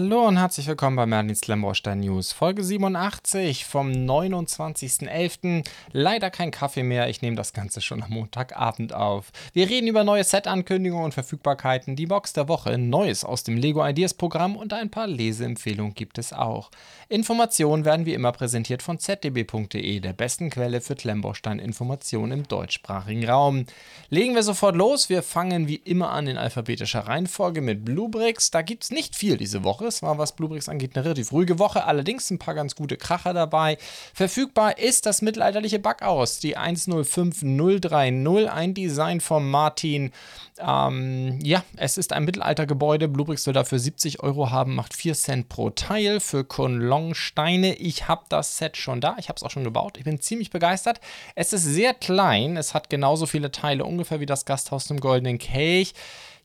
Hallo und herzlich willkommen bei Merlins Lamborstein News, Folge 87 vom 29.11. Leider kein Kaffee mehr, ich nehme das Ganze schon am Montagabend auf. Wir reden über neue Set-Ankündigungen und Verfügbarkeiten, die Box der Woche, Neues aus dem Lego Ideas Programm und ein paar Leseempfehlungen gibt es auch. Informationen werden wie immer präsentiert von zdb.de, der besten Quelle für Klemmbaustein-Informationen im deutschsprachigen Raum. Legen wir sofort los, wir fangen wie immer an in alphabetischer Reihenfolge mit Bluebricks. Da gibt es nicht viel diese Woche. Es war, was Bluebricks angeht, eine relativ ruhige Woche. Allerdings ein paar ganz gute Kracher dabei. Verfügbar ist das mittelalterliche Backhaus, die 105030, ein Design von Martin. Ähm, ja, es ist ein Mittelaltergebäude. Bluebricks will dafür 70 Euro haben, macht 4 Cent pro Teil für Kunlong-Steine. Ich habe das Set schon da. Ich habe es auch schon gebaut. Ich bin ziemlich begeistert. Es ist sehr klein. Es hat genauso viele Teile ungefähr wie das Gasthaus zum Goldenen Kelch.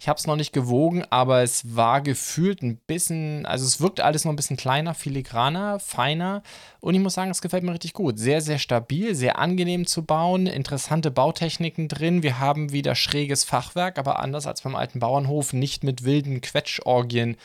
Ich habe es noch nicht gewogen, aber es war gefühlt ein bisschen, also es wirkt alles noch ein bisschen kleiner, filigraner, feiner. Und ich muss sagen, es gefällt mir richtig gut. Sehr, sehr stabil, sehr angenehm zu bauen, interessante Bautechniken drin. Wir haben wieder schräges Fachwerk, aber anders als beim alten Bauernhof, nicht mit wilden Quetschorgien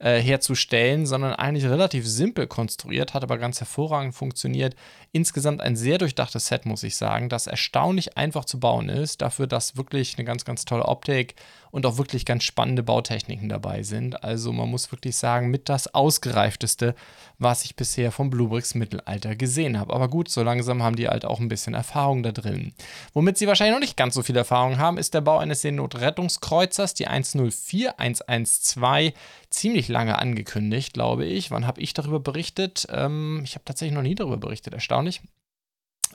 äh, herzustellen, sondern eigentlich relativ simpel konstruiert, hat aber ganz hervorragend funktioniert. Insgesamt ein sehr durchdachtes Set, muss ich sagen, das erstaunlich einfach zu bauen ist, dafür, dass wirklich eine ganz, ganz tolle Optik und auch wirklich ganz spannende Bautechniken dabei sind. Also man muss wirklich sagen, mit das ausgereifteste, was ich bisher vom Bluebricks Mittelalter gesehen habe. Aber gut, so langsam haben die halt auch ein bisschen Erfahrung da drin. Womit sie wahrscheinlich noch nicht ganz so viel Erfahrung haben, ist der Bau eines Seenotrettungskreuzers, die 104112, ziemlich lange angekündigt, glaube ich. Wann habe ich darüber berichtet? Ähm, ich habe tatsächlich noch nie darüber berichtet, erstaunlich.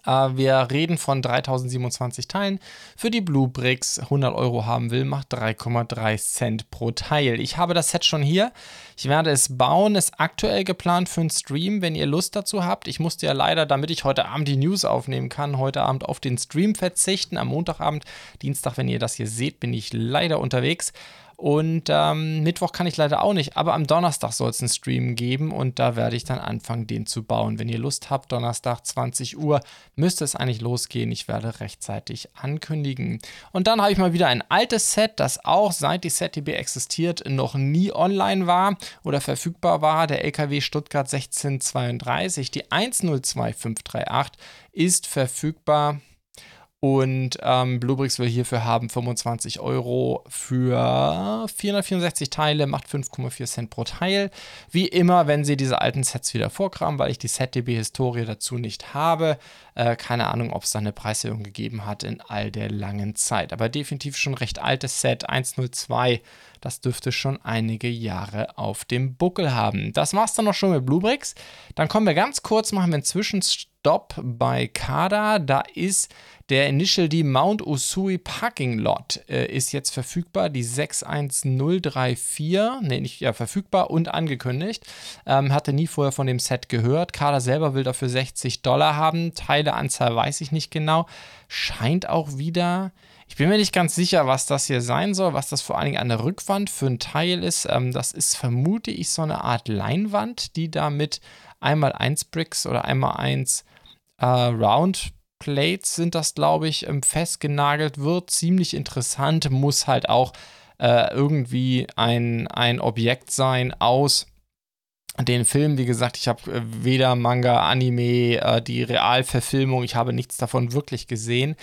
Äh, wir reden von 3027 Teilen. Für die Blue Bricks 100 Euro haben will, macht 3,3 Cent pro Teil. Ich habe das Set schon hier. Ich werde es bauen. Ist aktuell geplant für einen Stream, wenn ihr Lust dazu habt. Ich musste ja leider, damit ich heute Abend die News aufnehmen kann, heute Abend auf den Stream verzichten. Am Montagabend, Dienstag, wenn ihr das hier seht, bin ich leider unterwegs. Und ähm, Mittwoch kann ich leider auch nicht, aber am Donnerstag soll es einen Stream geben und da werde ich dann anfangen, den zu bauen. Wenn ihr Lust habt, Donnerstag 20 Uhr müsste es eigentlich losgehen. Ich werde rechtzeitig ankündigen. Und dann habe ich mal wieder ein altes Set, das auch seit die ZDB existiert noch nie online war oder verfügbar war. Der LKW Stuttgart 1632, die 102538 ist verfügbar und ähm, Bluebricks will hierfür haben 25 Euro für 464 Teile, macht 5,4 Cent pro Teil. Wie immer, wenn sie diese alten Sets wieder vorkramen, weil ich die ZDB-Historie dazu nicht habe. Äh, keine Ahnung, ob es da eine Preiserhöhung gegeben hat in all der langen Zeit. Aber definitiv schon recht altes Set, 102. Das dürfte schon einige Jahre auf dem Buckel haben. Das war's dann noch schon mit Bluebricks. Dann kommen wir ganz kurz, machen wir einen Zwischenstopp bei Kada. Da ist der Initial D Mount Usui Parking Lot äh, ist jetzt verfügbar. Die 61034, nee, nicht ja, verfügbar und angekündigt. Ähm, hatte nie vorher von dem Set gehört. Kader selber will dafür 60 Dollar haben. Teileanzahl weiß ich nicht genau. Scheint auch wieder. Ich bin mir nicht ganz sicher, was das hier sein soll, was das vor allen Dingen an der Rückwand für ein Teil ist. Ähm, das ist, vermute ich, so eine Art Leinwand, die da mit einmal 1 Bricks oder einmal 1 äh, Round Plates sind das, glaube ich, ähm, festgenagelt wird. Ziemlich interessant, muss halt auch äh, irgendwie ein, ein Objekt sein aus den Film, wie gesagt, ich habe äh, weder Manga, Anime, äh, die Realverfilmung, ich habe nichts davon wirklich gesehen.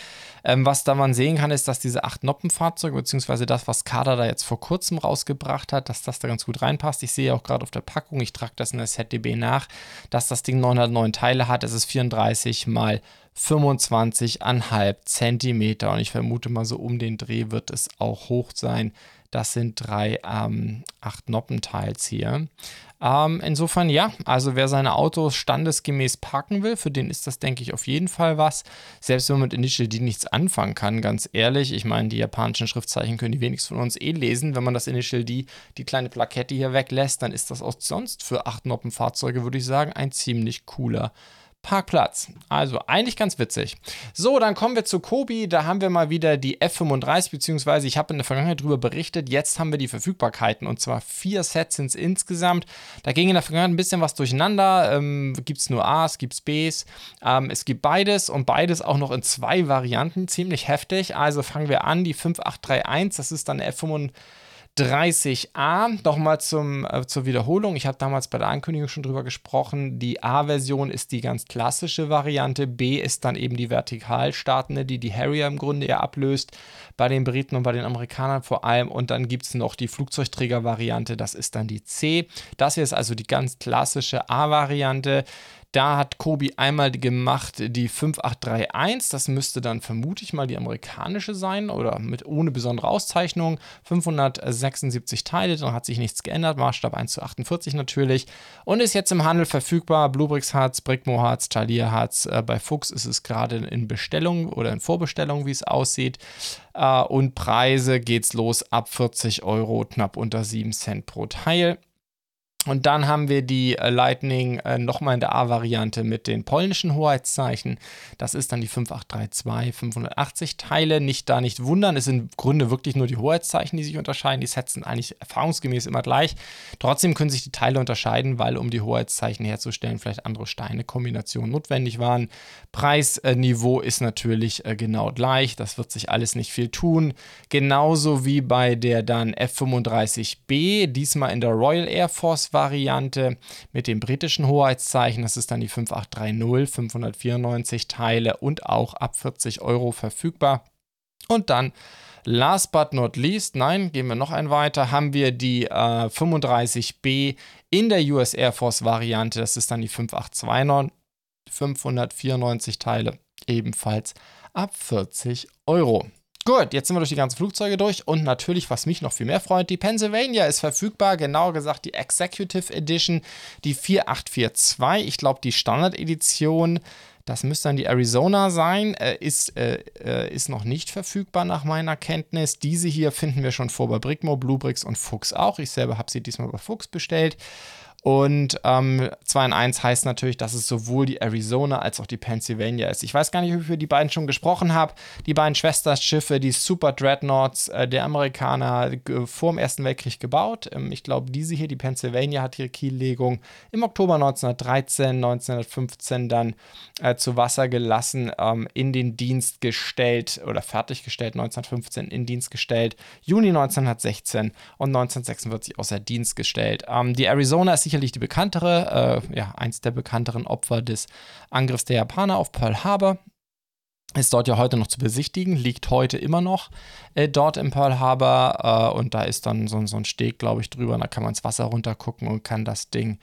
Ähm, was da man sehen kann, ist, dass diese acht Noppenfahrzeuge, beziehungsweise das, was Kader da jetzt vor kurzem rausgebracht hat, dass das da ganz gut reinpasst. Ich sehe auch gerade auf der Packung, ich trage das in der ZDB nach, dass das Ding 909 Teile hat. Es ist 34 mal 25,5 Zentimeter und ich vermute mal so um den Dreh wird es auch hoch sein. Das sind drei ähm, acht Noppenteils hier. Ähm, insofern ja, also wer seine Autos standesgemäß parken will, für den ist das, denke ich, auf jeden Fall was. Selbst wenn man mit Initial D nichts anfangen kann, ganz ehrlich. Ich meine, die japanischen Schriftzeichen können die wenigsten von uns eh lesen. Wenn man das Initial D, die kleine Plakette hier weglässt, dann ist das auch sonst für acht Noppenfahrzeuge, würde ich sagen, ein ziemlich cooler Parkplatz. Also eigentlich ganz witzig. So, dann kommen wir zu Kobi. Da haben wir mal wieder die F35, beziehungsweise ich habe in der Vergangenheit darüber berichtet. Jetzt haben wir die Verfügbarkeiten und zwar vier Sets sind es insgesamt. Da ging in der Vergangenheit ein bisschen was durcheinander. Ähm, gibt es nur A's, gibt es B's. Ähm, es gibt beides und beides auch noch in zwei Varianten. Ziemlich heftig. Also fangen wir an. Die 5831, das ist dann der F35. 30a. Nochmal zum, äh, zur Wiederholung. Ich habe damals bei der Ankündigung schon drüber gesprochen. Die A-Version ist die ganz klassische Variante. B ist dann eben die vertikal startende, die die Harrier im Grunde ja ablöst. Bei den Briten und bei den Amerikanern vor allem. Und dann gibt es noch die Flugzeugträger-Variante. Das ist dann die C. Das hier ist also die ganz klassische A-Variante. Da hat Kobi einmal gemacht die 5831, das müsste dann vermute ich mal die amerikanische sein oder mit ohne besondere Auszeichnung. 576 Teile, dann hat sich nichts geändert, Maßstab 1 zu 48 natürlich und ist jetzt im Handel verfügbar. Bluebricks hat's, Brickmo hat's, Thalia hat's. Äh, bei Fuchs ist es gerade in Bestellung oder in Vorbestellung, wie es aussieht. Äh, und Preise geht's los ab 40 Euro, knapp unter 7 Cent pro Teil. Und dann haben wir die äh, Lightning äh, nochmal in der A-Variante mit den polnischen Hoheitszeichen. Das ist dann die 5832, 580 Teile. Nicht da nicht wundern, es sind im Grunde wirklich nur die Hoheitszeichen, die sich unterscheiden. Die Sets sind eigentlich erfahrungsgemäß immer gleich. Trotzdem können sich die Teile unterscheiden, weil um die Hoheitszeichen herzustellen vielleicht andere Steinekombinationen notwendig waren. Preisniveau ist natürlich äh, genau gleich. Das wird sich alles nicht viel tun. Genauso wie bei der dann F35B, diesmal in der Royal Air Force Variante mit dem britischen Hoheitszeichen. Das ist dann die 5830, 594 Teile und auch ab 40 Euro verfügbar. Und dann Last but not least, nein, gehen wir noch ein weiter, haben wir die äh, 35B in der US Air Force Variante. Das ist dann die 5829, 594 Teile, ebenfalls ab 40 Euro. Gut, jetzt sind wir durch die ganzen Flugzeuge durch und natürlich, was mich noch viel mehr freut, die Pennsylvania ist verfügbar, genauer gesagt die Executive Edition, die 4842. Ich glaube, die Standard-Edition, das müsste dann die Arizona sein, äh, ist, äh, äh, ist noch nicht verfügbar nach meiner Kenntnis. Diese hier finden wir schon vor bei Brickmo, Bluebricks und Fuchs auch. Ich selber habe sie diesmal bei Fuchs bestellt. Und ähm, 2 in 1 heißt natürlich, dass es sowohl die Arizona als auch die Pennsylvania ist. Ich weiß gar nicht, ob ich über die beiden schon gesprochen habe. Die beiden Schwesterschiffe, die Super Dreadnoughts äh, der Amerikaner äh, vor dem Ersten Weltkrieg gebaut. Ähm, ich glaube, diese hier, die Pennsylvania, hat ihre Kiellegung im Oktober 1913, 1915 dann äh, zu Wasser gelassen, ähm, in den Dienst gestellt oder fertiggestellt, 1915 in Dienst gestellt, Juni 1916 und 1946 außer Dienst gestellt. Ähm, die Arizona ist sicherlich die bekanntere, äh, ja, eins der bekannteren Opfer des Angriffs der Japaner auf Pearl Harbor. Ist dort ja heute noch zu besichtigen, liegt heute immer noch äh, dort im Pearl Harbor äh, und da ist dann so, so ein Steg, glaube ich, drüber. Und da kann man ins Wasser runtergucken und kann das Ding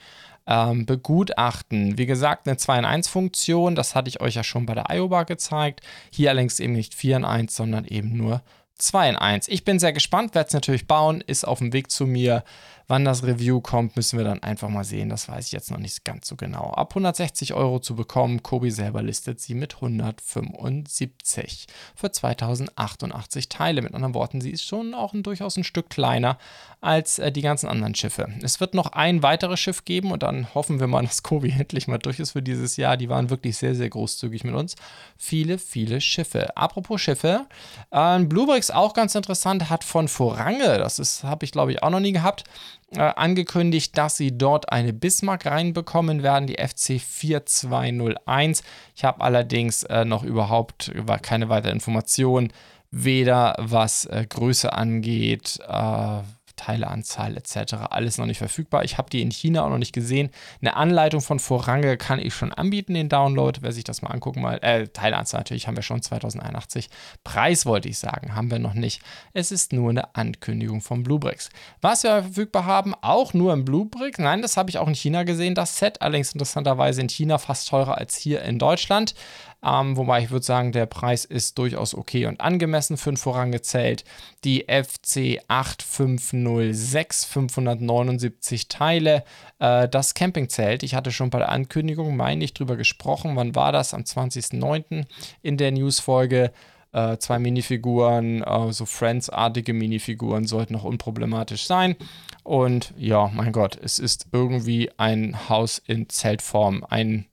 ähm, begutachten. Wie gesagt, eine 2 in 1 Funktion, das hatte ich euch ja schon bei der IOBA gezeigt. Hier allerdings eben nicht 4 in 1, sondern eben nur 2 in 1. Ich bin sehr gespannt, werde es natürlich bauen, ist auf dem Weg zu mir. Wann das Review kommt, müssen wir dann einfach mal sehen. Das weiß ich jetzt noch nicht ganz so genau. Ab 160 Euro zu bekommen. Kobi selber listet sie mit 175 für 2088 Teile. Mit anderen Worten, sie ist schon auch ein, durchaus ein Stück kleiner als äh, die ganzen anderen Schiffe. Es wird noch ein weiteres Schiff geben und dann hoffen wir mal, dass Kobi endlich mal durch ist für dieses Jahr. Die waren wirklich sehr, sehr großzügig mit uns. Viele, viele Schiffe. Apropos Schiffe, äh, Bluebricks auch ganz interessant, hat von Vorange, das habe ich glaube ich auch noch nie gehabt, äh, angekündigt, dass sie dort eine Bismarck reinbekommen werden, die FC 4201. Ich habe allerdings äh, noch überhaupt keine weitere Information, weder was äh, Größe angeht, äh, Teileanzahl etc. Alles noch nicht verfügbar. Ich habe die in China auch noch nicht gesehen. Eine Anleitung von Vorange kann ich schon anbieten, den Download. Wer sich das mal angucken mal. Äh, Teileanzahl natürlich haben wir schon 2081. Preis wollte ich sagen, haben wir noch nicht. Es ist nur eine Ankündigung von Bluebricks. Was wir verfügbar haben, auch nur im Bluebrick. Nein, das habe ich auch in China gesehen. Das Set allerdings interessanterweise in China fast teurer als hier in Deutschland. Ähm, wobei ich würde sagen, der Preis ist durchaus okay und angemessen ein vorangezählt. Die FC 8506, 579 Teile. Äh, das Campingzelt, ich hatte schon bei der Ankündigung, meine ich, drüber gesprochen. Wann war das? Am 20.09. in der Newsfolge. Äh, zwei Minifiguren, äh, so Friends-artige Minifiguren sollten noch unproblematisch sein. Und ja, mein Gott, es ist irgendwie ein Haus in Zeltform. Ein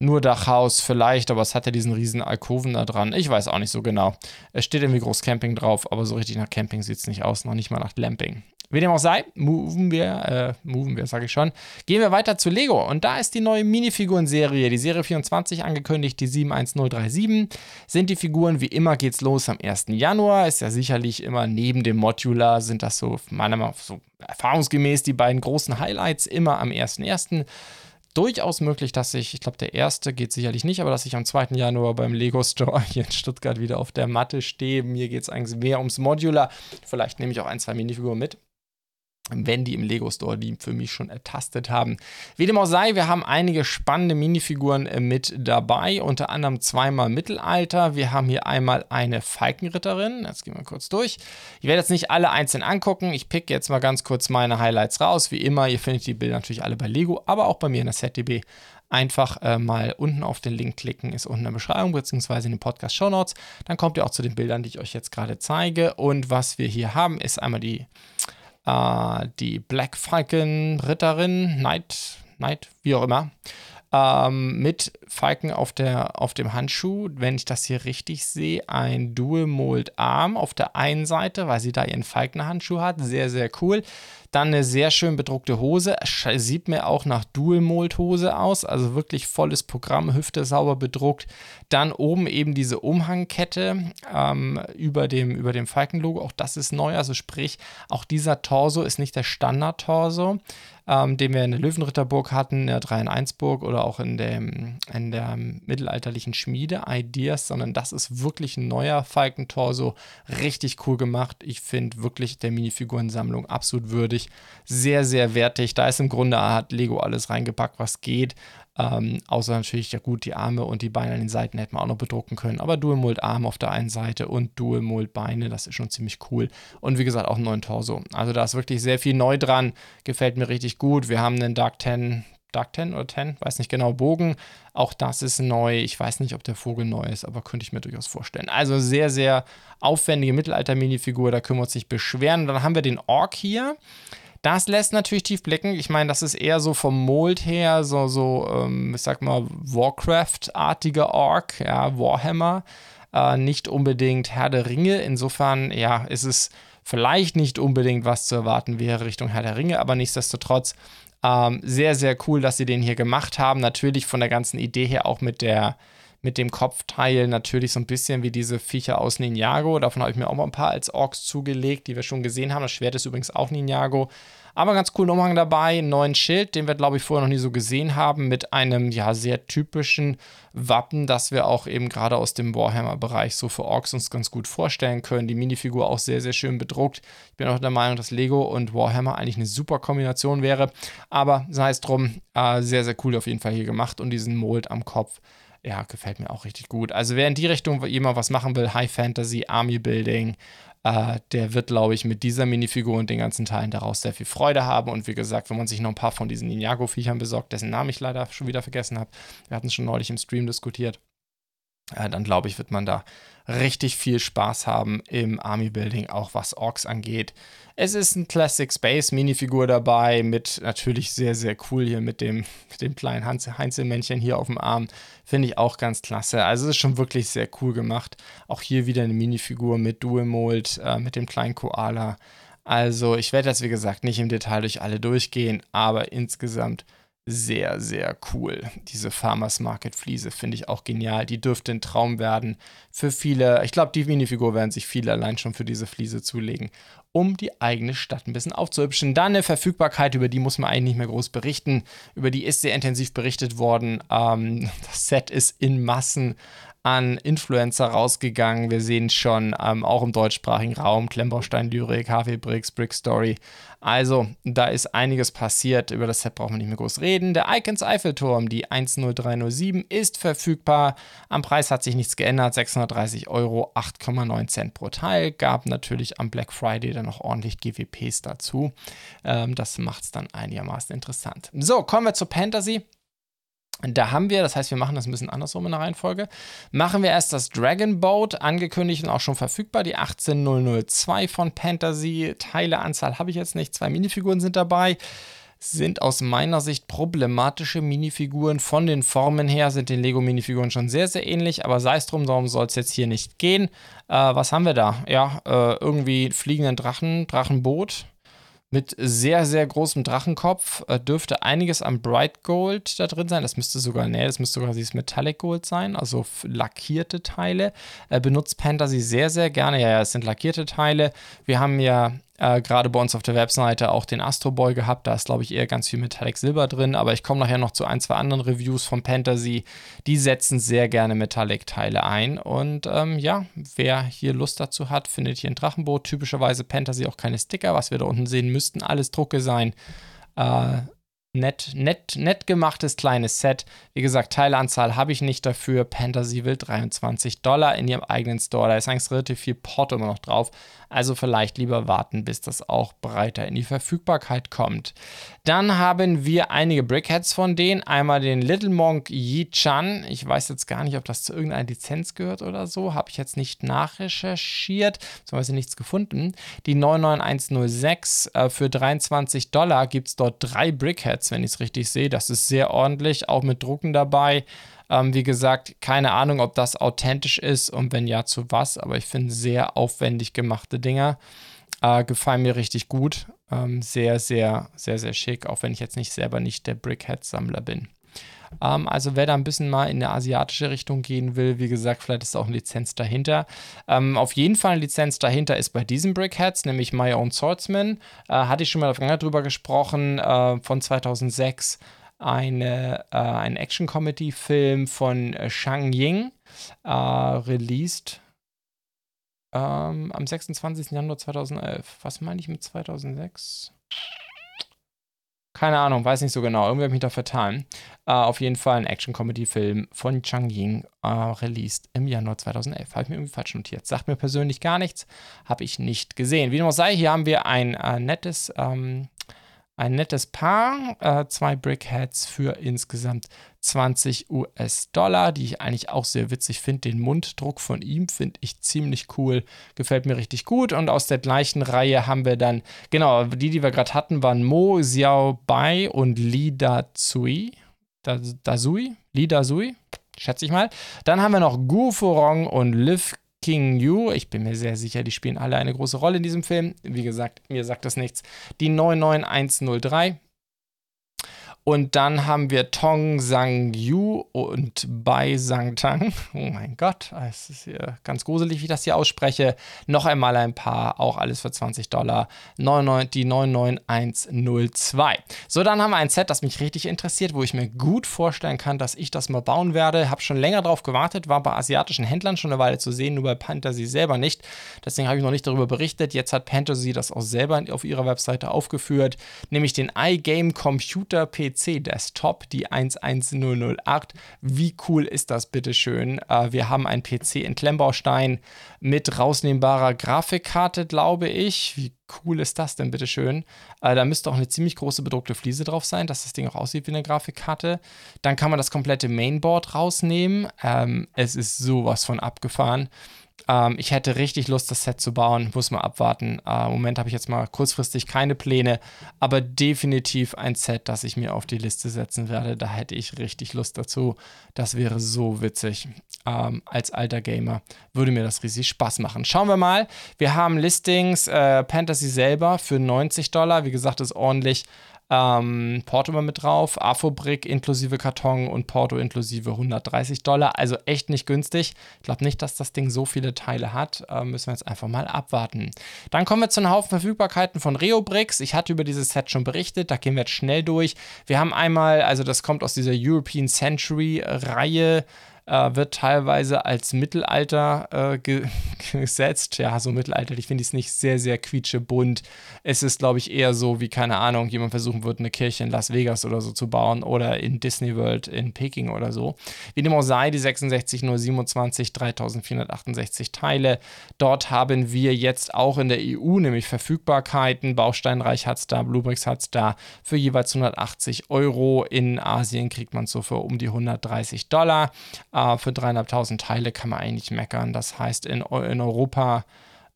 nur Dachhaus vielleicht, aber es hat ja diesen riesen Alkoven da dran. Ich weiß auch nicht so genau. Es steht irgendwie groß Camping drauf, aber so richtig nach Camping sieht es nicht aus, noch nicht mal nach Lamping. Wie dem auch sei, moven wir, äh, moven wir, sage ich schon. Gehen wir weiter zu Lego. Und da ist die neue Minifiguren-Serie, die Serie 24 angekündigt, die 71037. Sind die Figuren, wie immer geht's los am 1. Januar. Ist ja sicherlich immer neben dem Modular, sind das so, meiner Meinung nach, so erfahrungsgemäß die beiden großen Highlights immer am 1.1 durchaus möglich, dass ich, ich glaube, der erste geht sicherlich nicht, aber dass ich am 2. Januar beim Lego Store hier in Stuttgart wieder auf der Matte stehe. Mir geht es eigentlich mehr ums Modular. Vielleicht nehme ich auch ein, zwei Minifiguren mit wenn die im Lego Store die für mich schon ertastet haben. Wie dem auch sei, wir haben einige spannende Minifiguren äh, mit dabei, unter anderem zweimal Mittelalter. Wir haben hier einmal eine Falkenritterin. Jetzt gehen wir kurz durch. Ich werde jetzt nicht alle einzeln angucken. Ich pick jetzt mal ganz kurz meine Highlights raus. Wie immer, ihr findet die Bilder natürlich alle bei Lego, aber auch bei mir in der ZDB. Einfach äh, mal unten auf den Link klicken, ist unten in der Beschreibung beziehungsweise in den Podcast Show Notes. Dann kommt ihr auch zu den Bildern, die ich euch jetzt gerade zeige. Und was wir hier haben, ist einmal die die Black Falcon Ritterin, Knight, Knight, wie auch immer, ähm, mit Falken auf, der, auf dem Handschuh, wenn ich das hier richtig sehe, ein Dual Mold Arm auf der einen Seite, weil sie da ihren Falkenhandschuh hat. Sehr, sehr cool. Dann eine sehr schön bedruckte Hose. Sieht mir auch nach Dual-Mold-Hose aus. Also wirklich volles Programm, Hüfte sauber bedruckt. Dann oben eben diese Umhangkette ähm, über dem, über dem Falkenlogo. Auch das ist neu. Also sprich, auch dieser Torso ist nicht der Standard-Torso, ähm, den wir in der Löwenritterburg hatten, in der 3 in 1 Burg oder auch in, dem, in der mittelalterlichen Schmiede Ideas, sondern das ist wirklich ein neuer Falkentorso. Richtig cool gemacht. Ich finde wirklich der Minifigurensammlung absolut würdig sehr, sehr wertig. Da ist im Grunde, hat Lego alles reingepackt, was geht. Ähm, außer natürlich, ja gut, die Arme und die Beine an den Seiten hätten wir auch noch bedrucken können. Aber Dual Mold Arm auf der einen Seite und Dual Mold Beine, das ist schon ziemlich cool. Und wie gesagt, auch einen neuen Torso. Also da ist wirklich sehr viel neu dran. Gefällt mir richtig gut. Wir haben einen Dark 10 Dark 10 oder 10, weiß nicht genau, Bogen. Auch das ist neu. Ich weiß nicht, ob der Vogel neu ist, aber könnte ich mir durchaus vorstellen. Also sehr, sehr aufwendige Mittelalter-Minifigur, da können wir uns nicht beschweren. dann haben wir den Ork hier. Das lässt natürlich tief blicken. Ich meine, das ist eher so vom Mold her, so, so ähm, ich sag mal, Warcraft-artiger Ork, ja, Warhammer. Äh, nicht unbedingt Herr der Ringe. Insofern, ja, ist es vielleicht nicht unbedingt was zu erwarten wäre Richtung Herr der Ringe, aber nichtsdestotrotz ähm, sehr, sehr cool, dass sie den hier gemacht haben. Natürlich von der ganzen Idee her auch mit der mit dem Kopfteil natürlich so ein bisschen wie diese Viecher aus Ninjago. Davon habe ich mir auch mal ein paar als Orks zugelegt, die wir schon gesehen haben. Das Schwert ist übrigens auch Ninjago. Aber ganz coolen Umhang dabei, einen neuen Schild, den wir, glaube ich, vorher noch nie so gesehen haben, mit einem ja sehr typischen Wappen, das wir auch eben gerade aus dem Warhammer-Bereich so für Orks uns ganz gut vorstellen können. Die Minifigur auch sehr, sehr schön bedruckt. Ich bin auch der Meinung, dass Lego und Warhammer eigentlich eine super Kombination wäre. Aber sei es drum, äh, sehr, sehr cool auf jeden Fall hier gemacht und diesen Mold am Kopf ja, gefällt mir auch richtig gut. Also wer in die Richtung jemand was machen will, High Fantasy, Army Building, äh, der wird, glaube ich, mit dieser Minifigur und den ganzen Teilen daraus sehr viel Freude haben. Und wie gesagt, wenn man sich noch ein paar von diesen Ninjago-Viechern besorgt, dessen Namen ich leider schon wieder vergessen habe, wir hatten es schon neulich im Stream diskutiert, dann glaube ich, wird man da richtig viel Spaß haben im Army Building, auch was Orks angeht. Es ist ein Classic Space Minifigur dabei, mit natürlich sehr, sehr cool hier mit dem, mit dem kleinen Heinzelmännchen hier auf dem Arm. Finde ich auch ganz klasse. Also es ist schon wirklich sehr cool gemacht. Auch hier wieder eine Minifigur mit Dual Mold, äh, mit dem kleinen Koala. Also ich werde das, wie gesagt, nicht im Detail durch alle durchgehen, aber insgesamt sehr, sehr cool. Diese Farmers Market Fliese finde ich auch genial. Die dürfte ein Traum werden für viele. Ich glaube, die Minifigur werden sich viele allein schon für diese Fliese zulegen, um die eigene Stadt ein bisschen aufzuhübschen. Dann eine Verfügbarkeit, über die muss man eigentlich nicht mehr groß berichten. Über die ist sehr intensiv berichtet worden. Ähm, das Set ist in Massen an Influencer rausgegangen. Wir sehen schon ähm, auch im deutschsprachigen Raum Klemmbaustein Lyrik, HW Bricks, Brick Story. Also, da ist einiges passiert. Über das Set brauchen wir nicht mehr groß reden. Der Icons Eiffelturm, die 10307, ist verfügbar. Am Preis hat sich nichts geändert. 630 Euro, 8,9 Cent pro Teil. Gab natürlich am Black Friday dann noch ordentlich GWPs dazu. Ähm, das macht es dann einigermaßen interessant. So, kommen wir zur Fantasy. Da haben wir, das heißt, wir machen das ein bisschen andersrum in der Reihenfolge. Machen wir erst das Dragon Boat, angekündigt und auch schon verfügbar, die 18002 von Fantasy. Teileanzahl habe ich jetzt nicht, zwei Minifiguren sind dabei. Sind aus meiner Sicht problematische Minifiguren. Von den Formen her sind den Lego-Minifiguren schon sehr, sehr ähnlich, aber sei es drum, darum soll es jetzt hier nicht gehen. Äh, was haben wir da? Ja, äh, irgendwie fliegenden Drachen, Drachenboot mit sehr, sehr großem Drachenkopf. Äh, dürfte einiges an Bright Gold da drin sein. Das müsste sogar, nee, das müsste sogar dieses Metallic Gold sein, also lackierte Teile. Äh, benutzt Fantasy sehr, sehr gerne. Ja, ja, es sind lackierte Teile. Wir haben ja äh, gerade bei uns auf der Webseite auch den Astro Boy gehabt. Da ist, glaube ich, eher ganz viel Metallic Silber drin. Aber ich komme nachher noch zu ein, zwei anderen Reviews von Fantasy. Die setzen sehr gerne Metallic-Teile ein. Und ähm, ja, wer hier Lust dazu hat, findet hier ein Drachenboot. Typischerweise Fantasy auch keine Sticker, was wir da unten sehen müssten. Alles Drucke sein. Äh, nett, nett, nett gemachtes kleines Set. Wie gesagt, Teileanzahl habe ich nicht dafür. Fantasy will 23 Dollar in ihrem eigenen Store. Da ist eigentlich relativ viel Porto immer noch drauf. Also vielleicht lieber warten, bis das auch breiter in die Verfügbarkeit kommt. Dann haben wir einige Brickheads von denen. Einmal den Little Monk Yi Chan. Ich weiß jetzt gar nicht, ob das zu irgendeiner Lizenz gehört oder so. Habe ich jetzt nicht nachrecherchiert, beziehungsweise nichts gefunden. Die 99106 äh, für 23 Dollar gibt es dort drei Brickheads, wenn ich es richtig sehe. Das ist sehr ordentlich, auch mit Drucken dabei. Ähm, wie gesagt, keine Ahnung, ob das authentisch ist und wenn ja, zu was, aber ich finde sehr aufwendig gemachte Dinger. Äh, gefallen mir richtig gut. Ähm, sehr, sehr, sehr, sehr schick, auch wenn ich jetzt nicht selber nicht der Brickhead-Sammler bin. Ähm, also wer da ein bisschen mal in eine asiatische Richtung gehen will, wie gesagt, vielleicht ist auch eine Lizenz dahinter. Ähm, auf jeden Fall eine Lizenz dahinter ist bei diesen Brickheads, nämlich My Own Swordsman. Äh, hatte ich schon mal drüber gesprochen, äh, von 2006 eine, äh, ein Action-Comedy-Film von äh, Shang Ying, äh, released ähm, am 26. Januar 2011. Was meine ich mit 2006? Keine Ahnung, weiß nicht so genau. Irgendwie habe ich mich da vertan. Äh, auf jeden Fall ein Action-Comedy-Film von Chang Ying, äh, released im Januar 2011. Habe ich mir irgendwie falsch notiert. Sagt mir persönlich gar nichts. Habe ich nicht gesehen. Wie dem auch sei, hier haben wir ein äh, nettes ähm, ein nettes Paar, äh, zwei Brickheads für insgesamt 20 US-Dollar, die ich eigentlich auch sehr witzig finde. Den Munddruck von ihm finde ich ziemlich cool, gefällt mir richtig gut. Und aus der gleichen Reihe haben wir dann, genau, die, die wir gerade hatten, waren Mo Xiao Bai und Li Da Zui. Da, Dazui? Li Dazui? Schätze ich mal. Dann haben wir noch Gu Furong und Liv King Yu. Ich bin mir sehr sicher, die spielen alle eine große Rolle in diesem Film. Wie gesagt, mir sagt das nichts. Die 99103 und dann haben wir Tong Sang Yu und Bai Sang Tang. Oh mein Gott, es ist hier ganz gruselig, wie ich das hier ausspreche. Noch einmal ein paar, auch alles für 20 Dollar. 99, die 99102. So, dann haben wir ein Set, das mich richtig interessiert, wo ich mir gut vorstellen kann, dass ich das mal bauen werde. Habe schon länger darauf gewartet, war bei asiatischen Händlern schon eine Weile zu sehen, nur bei Fantasy selber nicht. Deswegen habe ich noch nicht darüber berichtet. Jetzt hat Fantasy das auch selber auf ihrer Webseite aufgeführt, nämlich den iGame Computer PC PC-Desktop, die 11008. Wie cool ist das bitteschön? Äh, wir haben einen PC in Klemmbaustein mit rausnehmbarer Grafikkarte, glaube ich. Wie cool ist das denn bitteschön? Äh, da müsste auch eine ziemlich große bedruckte Fliese drauf sein, dass das Ding auch aussieht wie eine Grafikkarte. Dann kann man das komplette Mainboard rausnehmen. Ähm, es ist sowas von abgefahren. Ähm, ich hätte richtig Lust, das Set zu bauen, muss mal abwarten. Äh, Im Moment habe ich jetzt mal kurzfristig keine Pläne, aber definitiv ein Set, das ich mir auf die Liste setzen werde. Da hätte ich richtig Lust dazu. Das wäre so witzig. Ähm, als alter Gamer würde mir das riesig Spaß machen. Schauen wir mal. Wir haben Listings, äh, Fantasy selber für 90 Dollar. Wie gesagt, ist ordentlich. Ähm, Porto immer mit drauf, Afobrik inklusive Karton und Porto inklusive 130 Dollar. Also echt nicht günstig. Ich glaube nicht, dass das Ding so viele Teile hat. Äh, müssen wir jetzt einfach mal abwarten. Dann kommen wir zu einem Haufen Verfügbarkeiten von Reobricks. Ich hatte über dieses Set schon berichtet. Da gehen wir jetzt schnell durch. Wir haben einmal, also das kommt aus dieser European Century Reihe äh, wird teilweise als Mittelalter äh, ge gesetzt. Ja, so mittelalterlich finde ich es nicht sehr, sehr quietschebunt. Es ist, glaube ich, eher so wie, keine Ahnung, jemand versuchen wird, eine Kirche in Las Vegas oder so zu bauen oder in Disney World in Peking oder so. Wie dem auch sei, die 66027, 3468 Teile. Dort haben wir jetzt auch in der EU nämlich Verfügbarkeiten. Bausteinreich hat es da, Bluebricks hat es da für jeweils 180 Euro. In Asien kriegt man es so für um die 130 Dollar. Äh, für dreieinhalbtausend Teile kann man eigentlich meckern. Das heißt, in, in Europa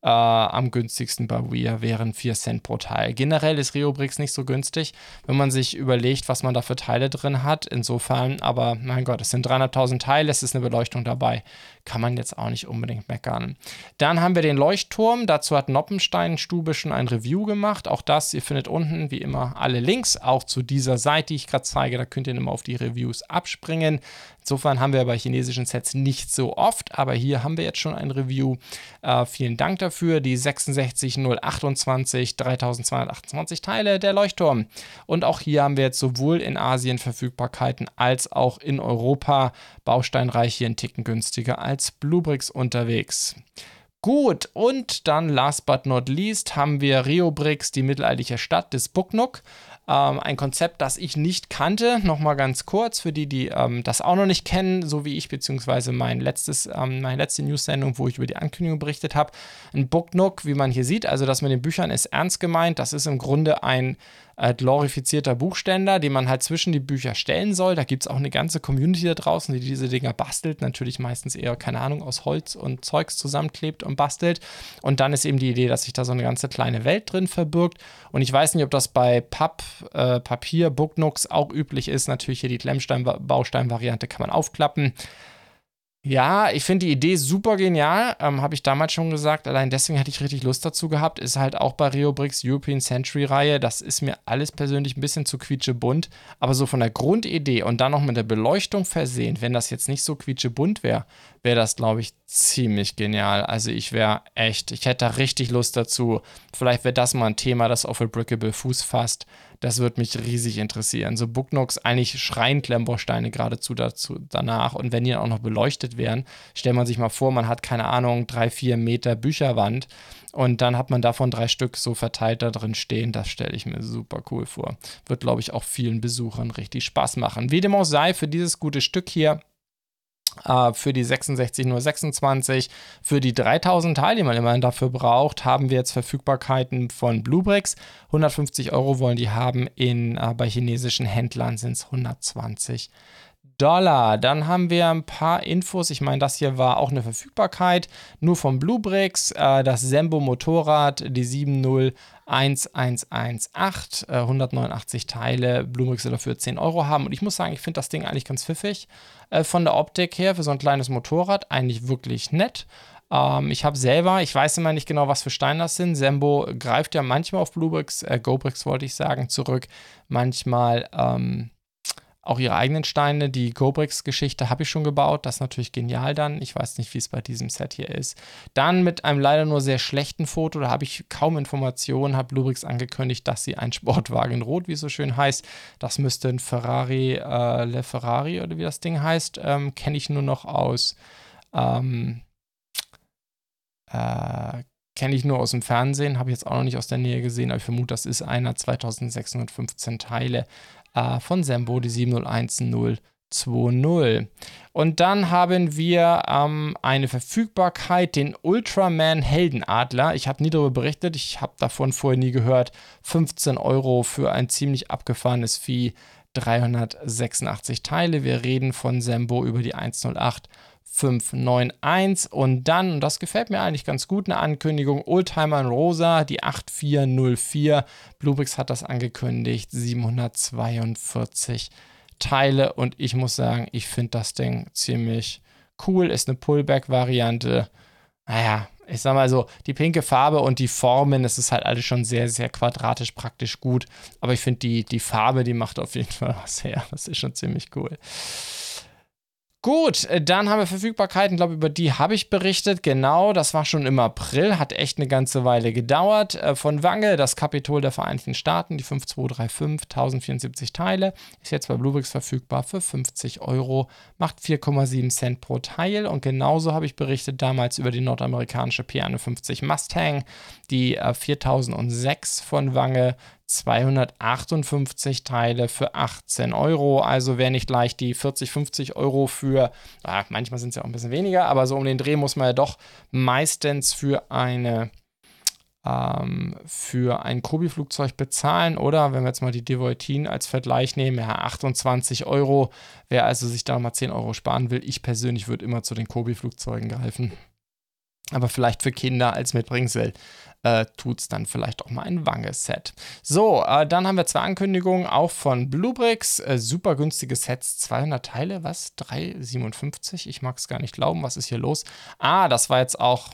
äh, am günstigsten bei Weir wären 4 Cent pro Teil. Generell ist Reobrix nicht so günstig, wenn man sich überlegt, was man da für Teile drin hat. Insofern, aber mein Gott, es sind dreieinhalbtausend Teile, es ist eine Beleuchtung dabei. kann man jetzt auch nicht unbedingt meckern. Dann haben wir den Leuchtturm. Dazu hat Noppenstein Stube schon ein Review gemacht. Auch das, ihr findet unten wie immer alle Links, auch zu dieser Seite, die ich gerade zeige. Da könnt ihr immer auf die Reviews abspringen. Insofern haben wir bei chinesischen Sets nicht so oft, aber hier haben wir jetzt schon ein Review. Äh, vielen Dank dafür. Die 66028, 3228 Teile der Leuchtturm. Und auch hier haben wir jetzt sowohl in Asien Verfügbarkeiten als auch in Europa bausteinreich hier einen Ticken günstiger als Bluebricks unterwegs. Gut, und dann last but not least haben wir Rio Bricks, die mittelalterliche Stadt des Buknuk. Ähm, ein Konzept, das ich nicht kannte. Nochmal ganz kurz für die, die ähm, das auch noch nicht kennen, so wie ich, beziehungsweise mein letztes, ähm, meine letzte News-Sendung, wo ich über die Ankündigung berichtet habe. Ein Book Nook, wie man hier sieht, also das mit den Büchern ist ernst gemeint. Das ist im Grunde ein äh, glorifizierter Buchständer, den man halt zwischen die Bücher stellen soll. Da gibt es auch eine ganze Community da draußen, die diese Dinger bastelt. Natürlich meistens eher, keine Ahnung, aus Holz und Zeugs zusammenklebt und bastelt. Und dann ist eben die Idee, dass sich da so eine ganze kleine Welt drin verbirgt. Und ich weiß nicht, ob das bei Papp, äh, Papier, Booknooks auch üblich ist. Natürlich hier die Klemmstein-Baustein-Variante kann man aufklappen. Ja, ich finde die Idee super genial. Ähm, Habe ich damals schon gesagt. Allein deswegen hatte ich richtig Lust dazu gehabt. Ist halt auch bei Rio Bricks European Century Reihe. Das ist mir alles persönlich ein bisschen zu quietschebunt. Aber so von der Grundidee und dann noch mit der Beleuchtung versehen, wenn das jetzt nicht so quietschebunt wäre, wäre das, glaube ich, ziemlich genial. Also ich wäre echt, ich hätte da richtig Lust dazu. Vielleicht wäre das mal ein Thema, das auf Brickable Fuß fasst. Das würde mich riesig interessieren. So Booknooks, eigentlich schreien Klemmbausteine geradezu dazu, danach. Und wenn die dann auch noch beleuchtet wären, stellt man sich mal vor, man hat keine Ahnung, drei, vier Meter Bücherwand und dann hat man davon drei Stück so verteilt da drin stehen. Das stelle ich mir super cool vor. Wird, glaube ich, auch vielen Besuchern richtig Spaß machen. Wie dem auch sei, für dieses gute Stück hier für die 66026, für die 3000 Teile, die man immerhin dafür braucht, haben wir jetzt Verfügbarkeiten von Bluebricks. 150 Euro wollen die haben, in, uh, bei chinesischen Händlern sind es 120 Dollar. Dann haben wir ein paar Infos. Ich meine, das hier war auch eine Verfügbarkeit, nur von Bluebricks. Äh, das Sembo Motorrad, die 701118, äh, 189 Teile. Bluebricks soll dafür 10 Euro haben. Und ich muss sagen, ich finde das Ding eigentlich ganz pfiffig. Äh, von der Optik her, für so ein kleines Motorrad, eigentlich wirklich nett. Ähm, ich habe selber, ich weiß immer nicht genau, was für Steine das sind. Sembo greift ja manchmal auf Bluebricks, äh, GoBricks wollte ich sagen, zurück. Manchmal, ähm, auch ihre eigenen Steine. Die Gobrix-Geschichte habe ich schon gebaut. Das ist natürlich genial dann. Ich weiß nicht, wie es bei diesem Set hier ist. Dann mit einem leider nur sehr schlechten Foto, da habe ich kaum Informationen, hat Lubrix angekündigt, dass sie ein Sportwagen Rot, wie es so schön heißt, das müsste ein Ferrari, äh, Le Ferrari oder wie das Ding heißt, ähm, kenne ich nur noch aus, ähm, äh, kenne ich nur aus dem Fernsehen, habe ich jetzt auch noch nicht aus der Nähe gesehen, aber ich vermute, das ist einer 2615 Teile äh, von Sembo, die 701020. Und dann haben wir ähm, eine Verfügbarkeit, den Ultraman Heldenadler. Ich habe nie darüber berichtet, ich habe davon vorher nie gehört. 15 Euro für ein ziemlich abgefahrenes Vieh, 386 Teile. Wir reden von Sembo über die 108 591 und dann, und das gefällt mir eigentlich ganz gut, eine Ankündigung, Oldtimer in Rosa, die 8404. Bluebricks hat das angekündigt, 742 Teile und ich muss sagen, ich finde das Ding ziemlich cool, ist eine Pullback-Variante. Naja, ich sag mal so, die pinke Farbe und die Formen, das ist halt alles schon sehr, sehr quadratisch praktisch gut. Aber ich finde die, die Farbe, die macht auf jeden Fall was her. Das ist schon ziemlich cool. Gut, äh, dann haben wir Verfügbarkeiten, glaube über die habe ich berichtet. Genau, das war schon im April, hat echt eine ganze Weile gedauert. Äh, von Wange, das Kapitol der Vereinigten Staaten, die 5235, 1074 Teile, ist jetzt bei Bluebricks verfügbar für 50 Euro, macht 4,7 Cent pro Teil. Und genauso habe ich berichtet damals über die nordamerikanische P51 Mustang, die 4006 äh, von Wange, 258 Teile für 18 Euro. Also wer nicht gleich die 40, 50 Euro für, ah, manchmal sind es ja auch ein bisschen weniger, aber so um den Dreh muss man ja doch meistens für eine ähm, für ein Kobi-Flugzeug bezahlen oder wenn wir jetzt mal die Devoitin als Vergleich nehmen, ja 28 Euro. Wer also sich da mal 10 Euro sparen will, ich persönlich würde immer zu den Kobi-Flugzeugen greifen. Aber vielleicht für Kinder als Mitbringsel äh, tut es dann vielleicht auch mal ein Wange-Set. So, äh, dann haben wir zwei Ankündigungen, auch von Bluebricks. Äh, super günstige Sets, 200 Teile, was? 3,57? Ich mag es gar nicht glauben, was ist hier los? Ah, das war jetzt auch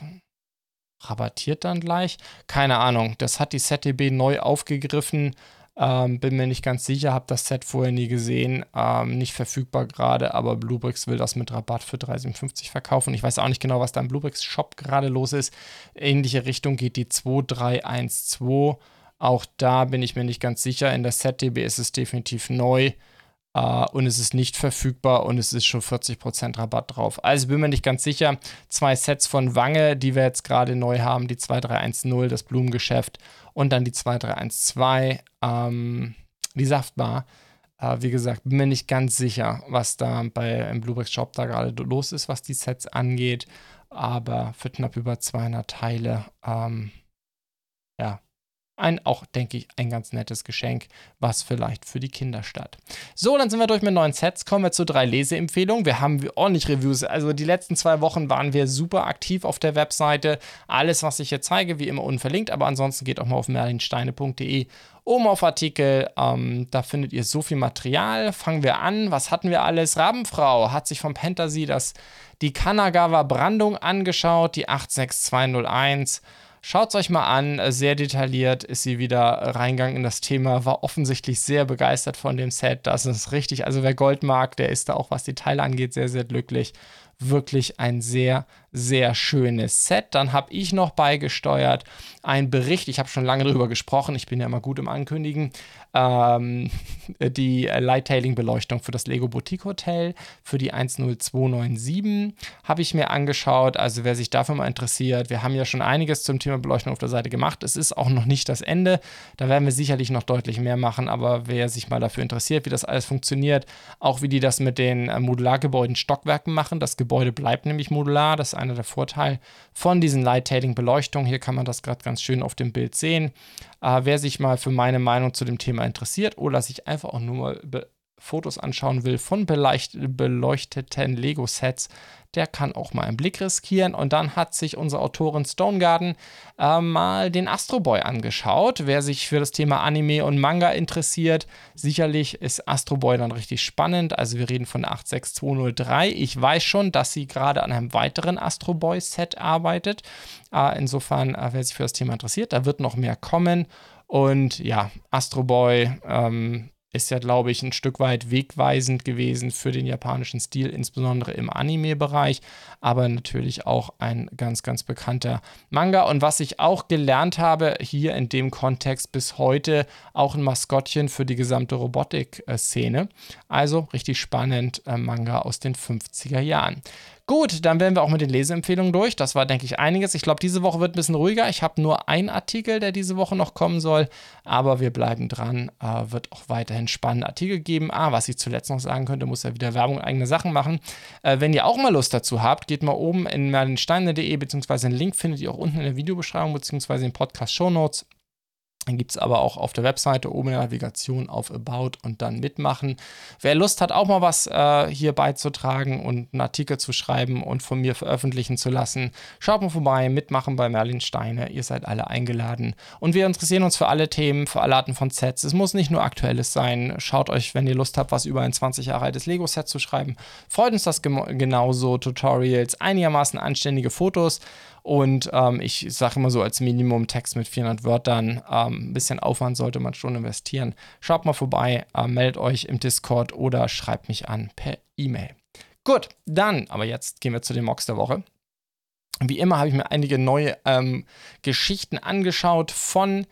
rabattiert dann gleich. Keine Ahnung, das hat die ZDB neu aufgegriffen. Ähm, bin mir nicht ganz sicher, habe das Set vorher nie gesehen. Ähm, nicht verfügbar gerade, aber Bluebricks will das mit Rabatt für 3,57 verkaufen. Ich weiß auch nicht genau, was da im Bluebricks Shop gerade los ist. Ähnliche Richtung geht die 2312. Auch da bin ich mir nicht ganz sicher. In der ZDB ist es definitiv neu. Uh, und es ist nicht verfügbar und es ist schon 40% Rabatt drauf. Also bin mir nicht ganz sicher. Zwei Sets von Wange, die wir jetzt gerade neu haben, die 2310, das Blumengeschäft und dann die 2312, ähm, die Saftbar. Uh, wie gesagt, bin mir nicht ganz sicher, was da bei im Bluebricks Shop da gerade los ist, was die Sets angeht. Aber für knapp über 200 Teile, ähm, ein, auch, denke ich, ein ganz nettes Geschenk, was vielleicht für die Kinder statt. So, dann sind wir durch mit neuen Sets. Kommen wir zu drei Leseempfehlungen. Wir haben ordentlich Reviews. Also die letzten zwei Wochen waren wir super aktiv auf der Webseite. Alles, was ich hier zeige, wie immer unverlinkt. Aber ansonsten geht auch mal auf merlinsteine.de oben auf Artikel. Ähm, da findet ihr so viel Material. Fangen wir an. Was hatten wir alles? Rabenfrau hat sich vom Fantasy das, die Kanagawa Brandung angeschaut, die 86201. Schaut es euch mal an, sehr detailliert ist sie wieder reingegangen in das Thema, war offensichtlich sehr begeistert von dem Set. Das ist richtig, also wer Gold mag, der ist da auch, was die Teile angeht, sehr, sehr glücklich. Wirklich ein sehr, sehr schönes Set. Dann habe ich noch beigesteuert einen Bericht, ich habe schon lange darüber gesprochen, ich bin ja immer gut im Ankündigen, ähm, die Lighttailing-Beleuchtung für das Lego Boutique Hotel, für die 10297 habe ich mir angeschaut. Also wer sich dafür mal interessiert, wir haben ja schon einiges zum Thema Beleuchtung auf der Seite gemacht. Es ist auch noch nicht das Ende, da werden wir sicherlich noch deutlich mehr machen, aber wer sich mal dafür interessiert, wie das alles funktioniert, auch wie die das mit den äh, Modulargebäuden Stockwerken machen, das Gebäude bleibt nämlich modular, das ist einer der Vorteile von diesen Lighttailing-Beleuchtungen. Hier kann man das gerade ganz schön auf dem Bild sehen. Äh, wer sich mal für meine Meinung zu dem Thema interessiert oder sich einfach auch nur mal Fotos anschauen will von beleuchteten Lego-Sets, der kann auch mal einen Blick riskieren. Und dann hat sich unsere Autorin Stonegarden äh, mal den Astro Boy angeschaut. Wer sich für das Thema Anime und Manga interessiert, sicherlich ist Astro Boy dann richtig spannend. Also wir reden von 86203. Ich weiß schon, dass sie gerade an einem weiteren Astro Boy Set arbeitet. Äh, insofern, äh, wer sich für das Thema interessiert, da wird noch mehr kommen. Und ja, Astro Boy ähm, ist ja, glaube ich, ein Stück weit wegweisend gewesen für den japanischen Stil, insbesondere im Anime-Bereich, aber natürlich auch ein ganz, ganz bekannter Manga. Und was ich auch gelernt habe, hier in dem Kontext bis heute auch ein Maskottchen für die gesamte Robotik-Szene. Also richtig spannend, äh, Manga aus den 50er Jahren. Gut, dann wären wir auch mit den Leseempfehlungen durch. Das war, denke ich, einiges. Ich glaube, diese Woche wird ein bisschen ruhiger. Ich habe nur einen Artikel, der diese Woche noch kommen soll. Aber wir bleiben dran. Äh, wird auch weiterhin spannende Artikel geben. Ah, was ich zuletzt noch sagen könnte, muss ja wieder Werbung eigene Sachen machen. Äh, wenn ihr auch mal Lust dazu habt, geht mal oben in merlinsteine.de, beziehungsweise den Link findet ihr auch unten in der Videobeschreibung, beziehungsweise in Podcast-Shownotes. Dann gibt es aber auch auf der Webseite oben in der Navigation auf About und dann mitmachen. Wer Lust hat, auch mal was äh, hier beizutragen und einen Artikel zu schreiben und von mir veröffentlichen zu lassen, schaut mal vorbei, mitmachen bei Merlin Steine. Ihr seid alle eingeladen. Und wir interessieren uns für alle Themen, für alle Arten von Sets. Es muss nicht nur aktuelles sein. Schaut euch, wenn ihr Lust habt, was über ein 20 Jahre altes Lego-Set zu schreiben. Freut uns das genauso. Tutorials, einigermaßen anständige Fotos. Und ähm, ich sage immer so als Minimum Text mit 400 Wörtern. Ähm, ein bisschen Aufwand sollte man schon investieren. Schaut mal vorbei, äh, meldet euch im Discord oder schreibt mich an per E-Mail. Gut, dann, aber jetzt gehen wir zu den Mocks der Woche. Wie immer habe ich mir einige neue ähm, Geschichten angeschaut von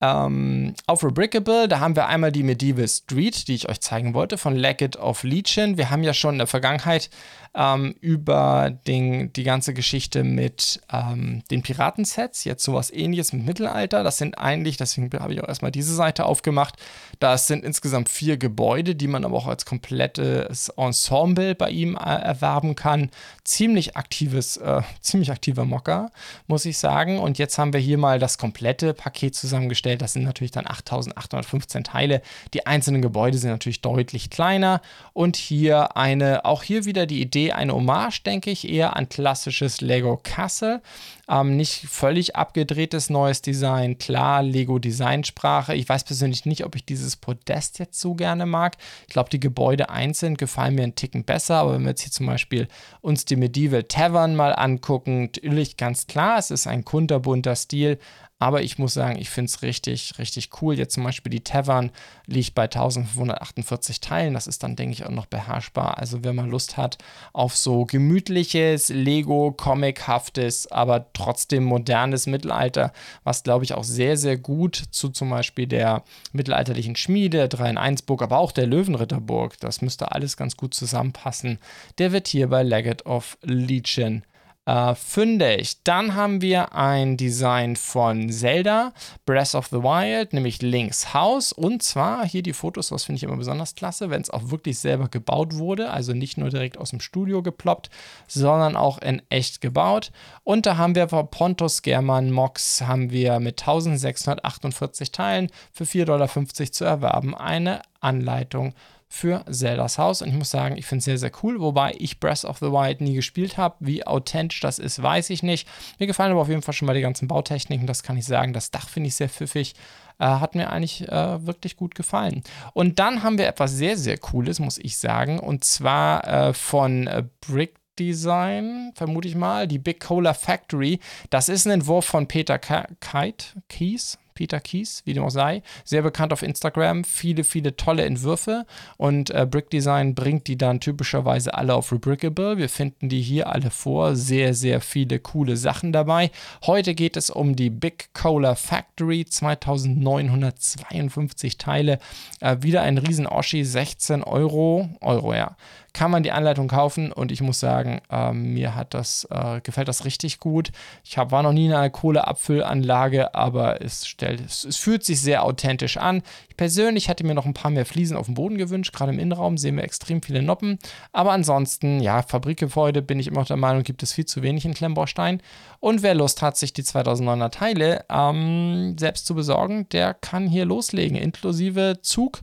ähm, auf Rebrickable. Da haben wir einmal die Medieval Street, die ich euch zeigen wollte, von Leggett of Legion. Wir haben ja schon in der Vergangenheit ähm, über den, die ganze Geschichte mit ähm, den Piratensets. Jetzt sowas ähnliches mit Mittelalter. Das sind eigentlich, deswegen habe ich auch erstmal diese Seite aufgemacht. Das sind insgesamt vier Gebäude, die man aber auch als komplettes Ensemble bei ihm äh, erwerben kann. Ziemlich aktives, äh, ziemlich aktiver Mocker, muss ich sagen. Und jetzt haben wir hier mal das komplette Paket zusammengestellt. Das sind natürlich dann 8815 Teile. Die einzelnen Gebäude sind natürlich deutlich kleiner. Und hier eine, auch hier wieder die Idee, eine Hommage, denke ich, eher an klassisches Lego Castle. Ähm, nicht völlig abgedrehtes neues Design. Klar, Lego Designsprache. Ich weiß persönlich nicht, ob ich dieses Podest jetzt so gerne mag. Ich glaube, die Gebäude einzeln gefallen mir einen Ticken besser. Aber wenn wir jetzt hier zum Beispiel uns die Medieval Tavern mal angucken, natürlich ganz klar, es ist ein kunterbunter Stil, aber ich muss sagen, ich finde es richtig, richtig cool. Jetzt zum Beispiel die Tavern liegt bei 1548 Teilen. Das ist dann, denke ich, auch noch beherrschbar. Also, wenn man Lust hat auf so gemütliches, Lego-Comic-haftes, aber trotzdem modernes Mittelalter, was, glaube ich, auch sehr, sehr gut zu zum Beispiel der mittelalterlichen Schmiede, 3 in 1 Burg, aber auch der Löwenritterburg, das müsste alles ganz gut zusammenpassen. Der wird hier bei Legate of Legion äh, fündig. Dann haben wir ein Design von Zelda, Breath of the Wild, nämlich Links Haus. Und zwar hier die Fotos, das finde ich immer besonders klasse, wenn es auch wirklich selber gebaut wurde. Also nicht nur direkt aus dem Studio geploppt, sondern auch in echt gebaut. Und da haben wir von Pontus German Mox haben wir mit 1648 Teilen für 4,50 Dollar zu erwerben eine Anleitung für Zeldas Haus. Und ich muss sagen, ich finde es sehr, sehr cool. Wobei ich Breath of the Wild nie gespielt habe. Wie authentisch das ist, weiß ich nicht. Mir gefallen aber auf jeden Fall schon mal die ganzen Bautechniken. Das kann ich sagen. Das Dach finde ich sehr pfiffig. Äh, hat mir eigentlich äh, wirklich gut gefallen. Und dann haben wir etwas sehr, sehr Cooles, muss ich sagen. Und zwar äh, von äh, Brick Design, vermute ich mal, die Big Cola Factory. Das ist ein Entwurf von Peter Kite, Keys, Peter Kies, wie dem auch sei, sehr bekannt auf Instagram, viele, viele tolle Entwürfe. Und äh, Brick Design bringt die dann typischerweise alle auf Rebrickable. Wir finden die hier alle vor, sehr, sehr viele coole Sachen dabei. Heute geht es um die Big Cola Factory, 2952 Teile, äh, wieder ein riesen Oschi, 16 Euro, Euro ja, kann man die Anleitung kaufen und ich muss sagen, äh, mir hat das, äh, gefällt das richtig gut. Ich hab, war noch nie in einer Kohleabfüllanlage, aber es, stellt, es, es, fühlt sich sehr authentisch an. Ich persönlich hätte mir noch ein paar mehr Fliesen auf dem Boden gewünscht, gerade im Innenraum sehen wir extrem viele Noppen, aber ansonsten, ja, Fabrikgebäude bin ich immer der Meinung, gibt es viel zu wenig in Klemmbaustein und wer Lust hat, sich die 2009er Teile ähm, selbst zu besorgen, der kann hier loslegen, inklusive Zug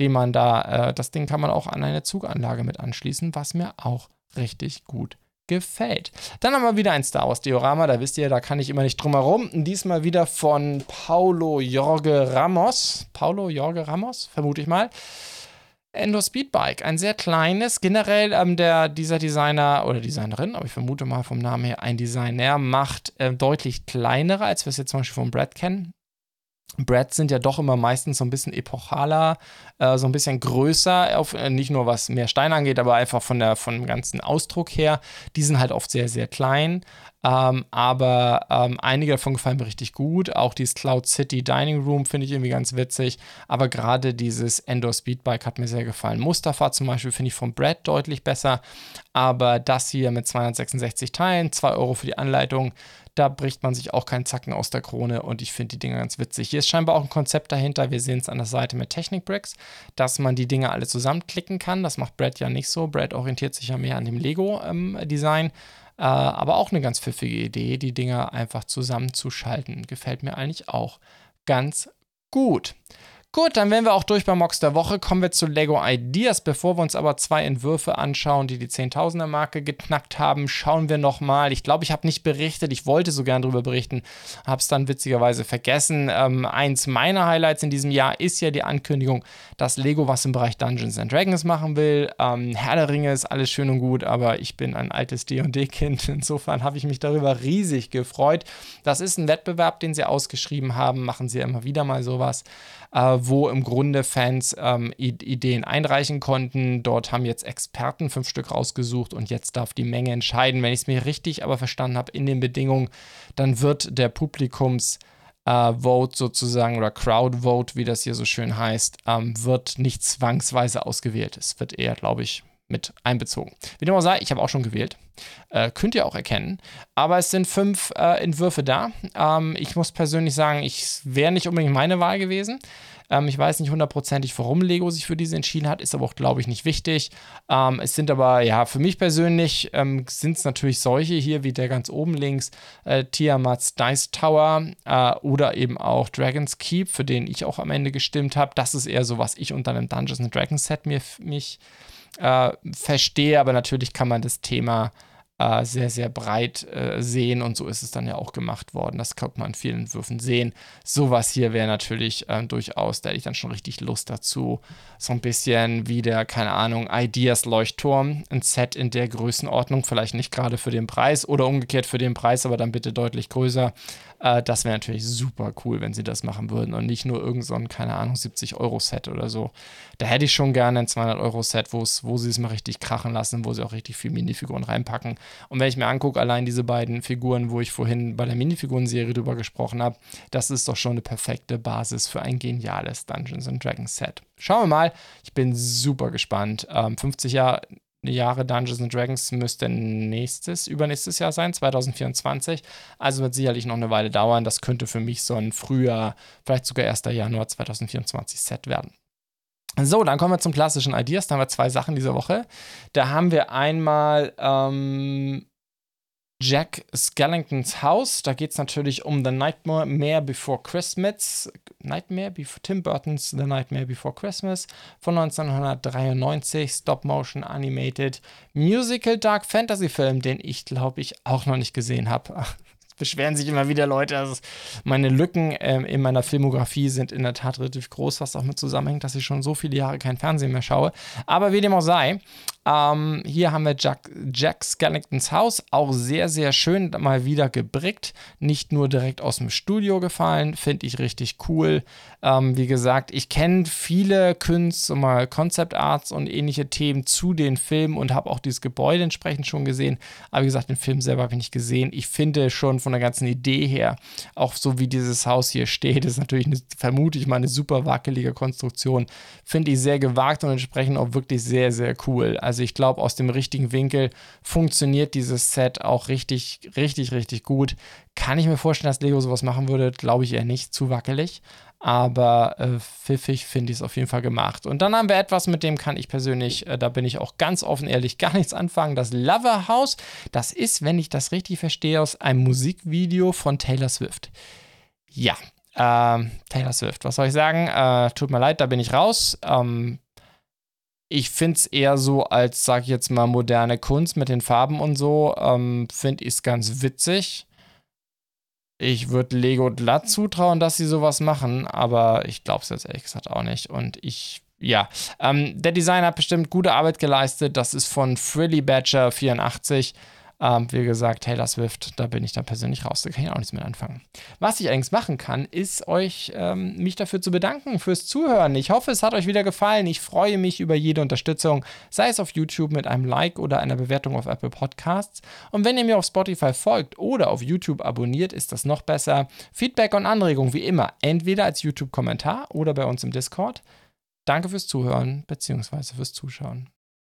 den man da, äh, das Ding kann man auch an eine Zuganlage mit anschließen, was mir auch richtig gut gefällt. Dann haben wir wieder ein Star Wars Diorama, da wisst ihr, da kann ich immer nicht drum herum. Diesmal wieder von Paulo Jorge Ramos. Paulo Jorge Ramos, vermute ich mal. Endo Speedbike, ein sehr kleines, generell ähm, der, dieser Designer oder Designerin, aber ich vermute mal vom Namen her ein Designer, macht äh, deutlich kleinere, als wir es jetzt zum Beispiel von Brad kennen. Brads sind ja doch immer meistens so ein bisschen epochaler, äh, so ein bisschen größer, auf, äh, nicht nur was mehr Stein angeht, aber einfach von der, von dem ganzen Ausdruck her. Die sind halt oft sehr, sehr klein. Ähm, aber ähm, einige davon gefallen mir richtig gut. Auch dieses Cloud City Dining Room finde ich irgendwie ganz witzig. Aber gerade dieses Endor Speedbike hat mir sehr gefallen. Mustafa zum Beispiel finde ich von Brad deutlich besser. Aber das hier mit 266 Teilen, 2 Euro für die Anleitung, da bricht man sich auch keinen Zacken aus der Krone und ich finde die Dinger ganz witzig. Hier ist scheinbar auch ein Konzept dahinter. Wir sehen es an der Seite mit Technik Bricks, dass man die Dinge alle zusammenklicken kann. Das macht Brad ja nicht so. Brad orientiert sich ja mehr an dem Lego-Design. Ähm, äh, aber auch eine ganz pfiffige Idee, die Dinger einfach zusammenzuschalten. Gefällt mir eigentlich auch ganz gut. Gut, dann wären wir auch durch beim Mox der Woche. Kommen wir zu Lego Ideas. Bevor wir uns aber zwei Entwürfe anschauen, die die 10.000er Marke geknackt haben, schauen wir nochmal. Ich glaube, ich habe nicht berichtet. Ich wollte so gern darüber berichten, habe es dann witzigerweise vergessen. Ähm, eins meiner Highlights in diesem Jahr ist ja die Ankündigung, dass Lego was im Bereich Dungeons and Dragons machen will. Ähm, Herr der Ringe ist alles schön und gut, aber ich bin ein altes D&D-Kind. Insofern habe ich mich darüber riesig gefreut. Das ist ein Wettbewerb, den sie ausgeschrieben haben. Machen sie ja immer wieder mal sowas äh, wo im Grunde Fans ähm, Ideen einreichen konnten. Dort haben jetzt Experten fünf Stück rausgesucht und jetzt darf die Menge entscheiden. Wenn ich es mir richtig aber verstanden habe in den Bedingungen, dann wird der Publikums Uh, Vote sozusagen oder Crowd Vote, wie das hier so schön heißt, ähm, wird nicht zwangsweise ausgewählt. Es wird eher, glaube ich, mit einbezogen. Wie dem auch sei, ich habe auch schon gewählt. Äh, könnt ihr auch erkennen. Aber es sind fünf äh, Entwürfe da. Ähm, ich muss persönlich sagen, ich wäre nicht unbedingt meine Wahl gewesen. Ähm, ich weiß nicht hundertprozentig, warum Lego sich für diese entschieden hat, ist aber auch, glaube ich, nicht wichtig. Ähm, es sind aber, ja, für mich persönlich ähm, sind es natürlich solche hier, wie der ganz oben links, äh, Tiamats Dice Tower äh, oder eben auch Dragon's Keep, für den ich auch am Ende gestimmt habe. Das ist eher so, was ich unter einem Dungeons Dragons Set mir, mich äh, verstehe, aber natürlich kann man das Thema äh, sehr, sehr breit äh, sehen und so ist es dann ja auch gemacht worden. Das kann man in vielen Entwürfen sehen. Sowas hier wäre natürlich äh, durchaus, da hätte ich dann schon richtig Lust dazu. So ein bisschen wie der, keine Ahnung, Ideas Leuchtturm, ein Set in der Größenordnung, vielleicht nicht gerade für den Preis oder umgekehrt für den Preis, aber dann bitte deutlich größer. Äh, das wäre natürlich super cool, wenn sie das machen würden und nicht nur irgend so ein, keine Ahnung, 70-Euro-Set oder so. Da hätte ich schon gerne ein 200-Euro-Set, wo sie es mal richtig krachen lassen, wo sie auch richtig viel Minifiguren reinpacken. Und wenn ich mir angucke, allein diese beiden Figuren, wo ich vorhin bei der Minifiguren-Serie drüber gesprochen habe, das ist doch schon eine perfekte Basis für ein geniales Dungeons Dragons Set. Schauen wir mal. Ich bin super gespannt. Ähm, 50 Jahre Jahre Dungeons and Dragons müsste nächstes, übernächstes Jahr sein, 2024. Also wird sicherlich noch eine Weile dauern. Das könnte für mich so ein früher, vielleicht sogar 1. Januar 2024 Set werden. So, dann kommen wir zum klassischen Ideas. Da haben wir zwei Sachen diese Woche. Da haben wir einmal ähm, Jack Skellingtons Haus. Da geht es natürlich um The Nightmare Before Christmas. Nightmare Before Tim Burton's The Nightmare Before Christmas von 1993. Stop-Motion Animated Musical Dark Fantasy Film, den ich glaube ich auch noch nicht gesehen habe beschweren sich immer wieder Leute. Also meine Lücken ähm, in meiner Filmografie sind in der Tat relativ groß, was auch mit zusammenhängt, dass ich schon so viele Jahre kein Fernsehen mehr schaue. Aber wie dem auch sei, ähm, hier haben wir Jack, Jack Skellingtons Haus, auch sehr, sehr schön mal wieder gebrickt. Nicht nur direkt aus dem Studio gefallen, finde ich richtig cool. Ähm, wie gesagt, ich kenne viele Künste, mal Concept Arts und ähnliche Themen zu den Filmen und habe auch dieses Gebäude entsprechend schon gesehen. Aber wie gesagt, den Film selber habe ich nicht gesehen. Ich finde schon von der ganzen Idee her, auch so wie dieses Haus hier steht, ist natürlich, eine, vermute ich mal, eine super wackelige Konstruktion. Finde ich sehr gewagt und entsprechend auch wirklich sehr, sehr cool. Also also ich glaube, aus dem richtigen Winkel funktioniert dieses Set auch richtig, richtig, richtig gut. Kann ich mir vorstellen, dass Lego sowas machen würde? Glaube ich eher nicht, zu wackelig. Aber äh, pfiffig finde ich es auf jeden Fall gemacht. Und dann haben wir etwas, mit dem kann ich persönlich, äh, da bin ich auch ganz offen ehrlich, gar nichts anfangen. Das Lover House, das ist, wenn ich das richtig verstehe, aus einem Musikvideo von Taylor Swift. Ja, äh, Taylor Swift, was soll ich sagen? Äh, tut mir leid, da bin ich raus. Ähm, ich finde es eher so als, sag ich jetzt mal, moderne Kunst mit den Farben und so, ähm, finde ich es ganz witzig. Ich würde Lego glatt zutrauen, dass sie sowas machen, aber ich glaube es jetzt ehrlich gesagt auch nicht. Und ich, ja, ähm, der Designer hat bestimmt gute Arbeit geleistet. Das ist von Frilly Badger 84. Ähm, wie gesagt, Taylor Swift, da bin ich dann persönlich raus, da kann ich auch nichts mit anfangen. Was ich allerdings machen kann, ist euch ähm, mich dafür zu bedanken fürs Zuhören. Ich hoffe, es hat euch wieder gefallen. Ich freue mich über jede Unterstützung, sei es auf YouTube mit einem Like oder einer Bewertung auf Apple Podcasts. Und wenn ihr mir auf Spotify folgt oder auf YouTube abonniert, ist das noch besser. Feedback und Anregungen wie immer, entweder als YouTube-Kommentar oder bei uns im Discord. Danke fürs Zuhören bzw. fürs Zuschauen.